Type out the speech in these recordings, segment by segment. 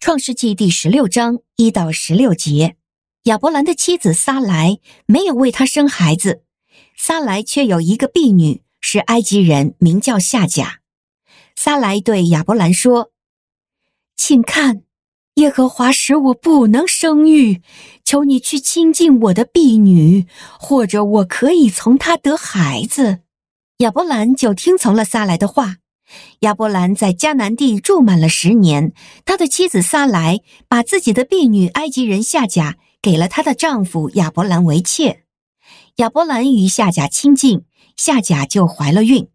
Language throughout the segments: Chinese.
创世纪第十六章一到十六节，亚伯兰的妻子撒莱没有为他生孩子，撒莱却有一个婢女，是埃及人，名叫夏甲。撒莱对亚伯兰说：“请看，耶和华使我不能生育，求你去亲近我的婢女，或者我可以从她得孩子。”亚伯兰就听从了撒莱的话。亚伯兰在迦南地住满了十年，他的妻子撒莱把自己的婢女埃及人夏甲给了她的丈夫亚伯兰为妾。亚伯兰与夏甲亲近，夏甲就怀了孕。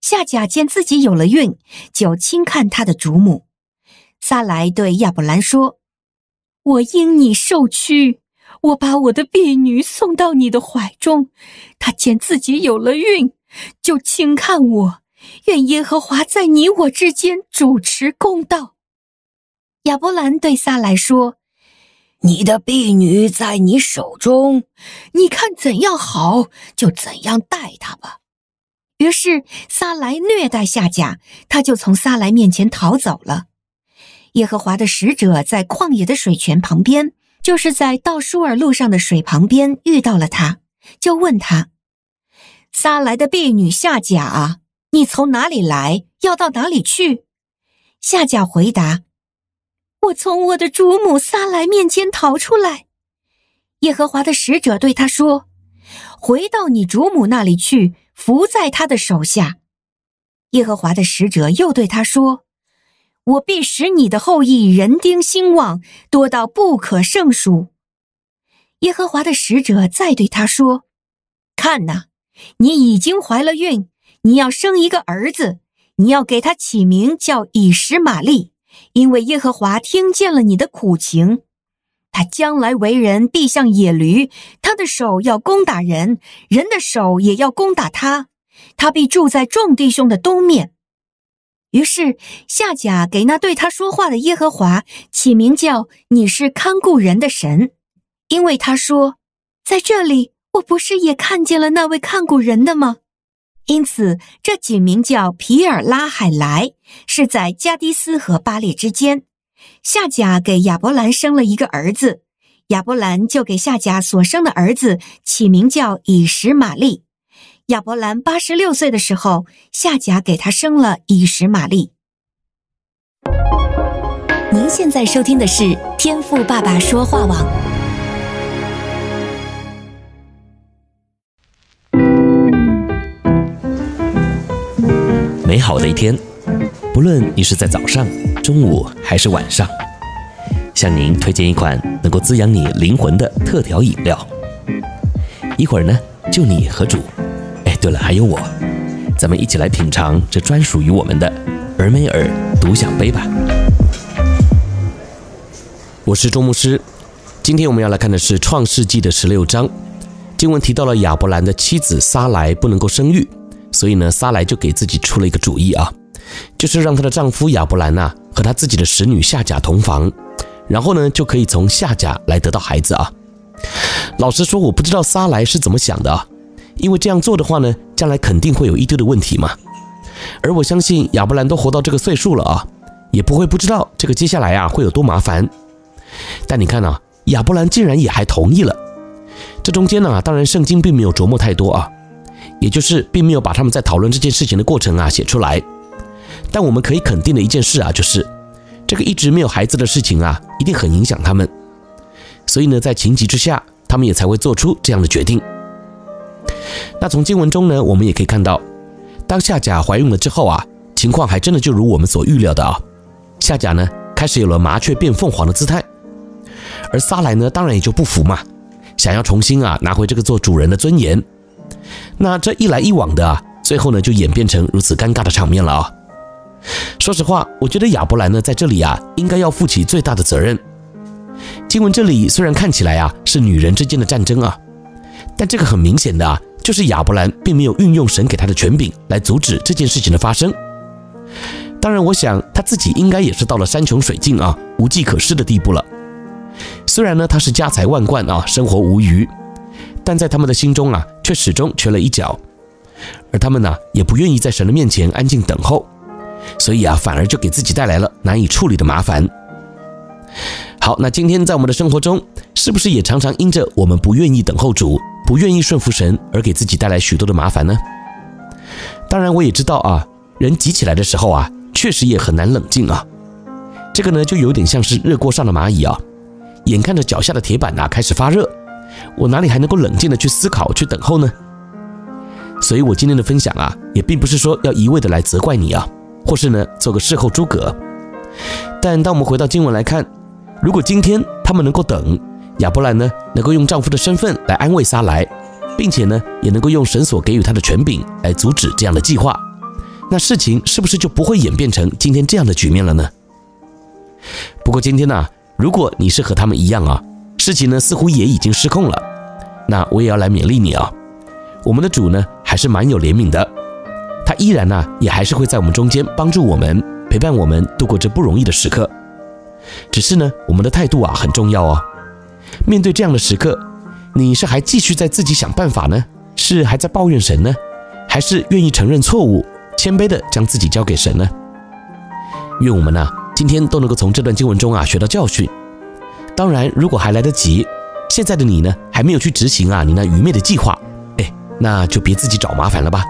夏甲见自己有了孕，就轻看他的主母。撒莱对亚伯兰说：“我因你受屈，我把我的婢女送到你的怀中。她见自己有了孕，就轻看我。”愿耶和华在你我之间主持公道。亚伯兰对撒莱说：“你的婢女在你手中，你看怎样好，就怎样待她吧。”于是撒莱虐待夏甲，他就从撒莱面前逃走了。耶和华的使者在旷野的水泉旁边，就是在到舒尔路上的水旁边遇到了他，就问他：“撒莱的婢女夏甲啊。”你从哪里来？要到哪里去？夏甲回答：“我从我的主母撒莱面前逃出来。”耶和华的使者对他说：“回到你主母那里去，伏在他的手下。”耶和华的使者又对他说：“我必使你的后裔人丁兴旺，多到不可胜数。”耶和华的使者再对他说：“看哪，你已经怀了孕。”你要生一个儿子，你要给他起名叫以实玛利，因为耶和华听见了你的苦情。他将来为人必像野驴，他的手要攻打人，人的手也要攻打他。他必住在众弟兄的东面。于是夏甲给那对他说话的耶和华起名叫你是看顾人的神，因为他说，在这里我不是也看见了那位看顾人的吗？因此，这井名叫皮尔拉海莱，是在加迪斯和巴列之间。夏甲给亚伯兰生了一个儿子，亚伯兰就给夏甲所生的儿子起名叫以实玛利。亚伯兰八十六岁的时候，夏甲给他生了以实玛利。您现在收听的是天赋爸爸说话网。美好的一天，不论你是在早上、中午还是晚上，向您推荐一款能够滋养你灵魂的特调饮料。一会儿呢，就你和主，哎，对了，还有我，咱们一起来品尝这专属于我们的尔梅尔独享杯吧。我是周牧师，今天我们要来看的是《创世纪》的十六章，经文提到了亚伯兰的妻子撒莱不能够生育。所以呢，撒莱就给自己出了一个主意啊，就是让她的丈夫亚伯兰呐和她自己的使女夏甲同房，然后呢就可以从夏甲来得到孩子啊。老实说，我不知道撒莱是怎么想的啊，因为这样做的话呢，将来肯定会有一堆的问题嘛。而我相信亚伯兰都活到这个岁数了啊，也不会不知道这个接下来啊会有多麻烦。但你看啊，亚伯兰竟然也还同意了。这中间呢，当然圣经并没有琢磨太多啊。也就是并没有把他们在讨论这件事情的过程啊写出来，但我们可以肯定的一件事啊，就是这个一直没有孩子的事情啊，一定很影响他们。所以呢，在情急之下，他们也才会做出这样的决定。那从经文中呢，我们也可以看到，当夏甲怀孕了之后啊，情况还真的就如我们所预料的啊，夏甲呢开始有了麻雀变凤凰的姿态，而撒莱呢当然也就不服嘛，想要重新啊拿回这个做主人的尊严。那这一来一往的啊，最后呢就演变成如此尴尬的场面了啊。说实话，我觉得亚伯兰呢在这里啊应该要负起最大的责任。经文这里虽然看起来啊是女人之间的战争啊，但这个很明显的啊就是亚伯兰并没有运用神给他的权柄来阻止这件事情的发生。当然，我想他自己应该也是到了山穷水尽啊无计可施的地步了。虽然呢他是家财万贯啊，生活无虞。但在他们的心中啊，却始终缺了一角，而他们呢，也不愿意在神的面前安静等候，所以啊，反而就给自己带来了难以处理的麻烦。好，那今天在我们的生活中，是不是也常常因着我们不愿意等候主，不愿意顺服神，而给自己带来许多的麻烦呢？当然，我也知道啊，人急起来的时候啊，确实也很难冷静啊。这个呢，就有点像是热锅上的蚂蚁啊，眼看着脚下的铁板呐开始发热，我哪里还能够冷静的去思考、去等候呢？所以，我今天的分享啊，也并不是说要一味的来责怪你啊，或是呢做个事后诸葛。但当我们回到经文来看，如果今天他们能够等，亚伯兰呢能够用丈夫的身份来安慰撒莱，并且呢也能够用神所给予他的权柄来阻止这样的计划，那事情是不是就不会演变成今天这样的局面了呢？不过今天呢、如果你是和他们一样啊，事情呢似乎也已经失控了，那我也要来勉励你啊。我们的主呢还是蛮有怜悯的，他依然呢、也还是会在我们中间帮助我们，陪伴我们度过这不容易的时刻。只是呢，我们的态度啊很重要哦。面对这样的时刻，你是还继续在自己想办法呢，是还在抱怨神呢，还是愿意承认错误，谦卑的将自己交给神呢？愿我们呢、今天都能够从这段经文中啊学到教训。当然，如果还来得及，现在的你呢还没有去执行啊你那愚昧的计划，哎，那就别自己找麻烦了吧。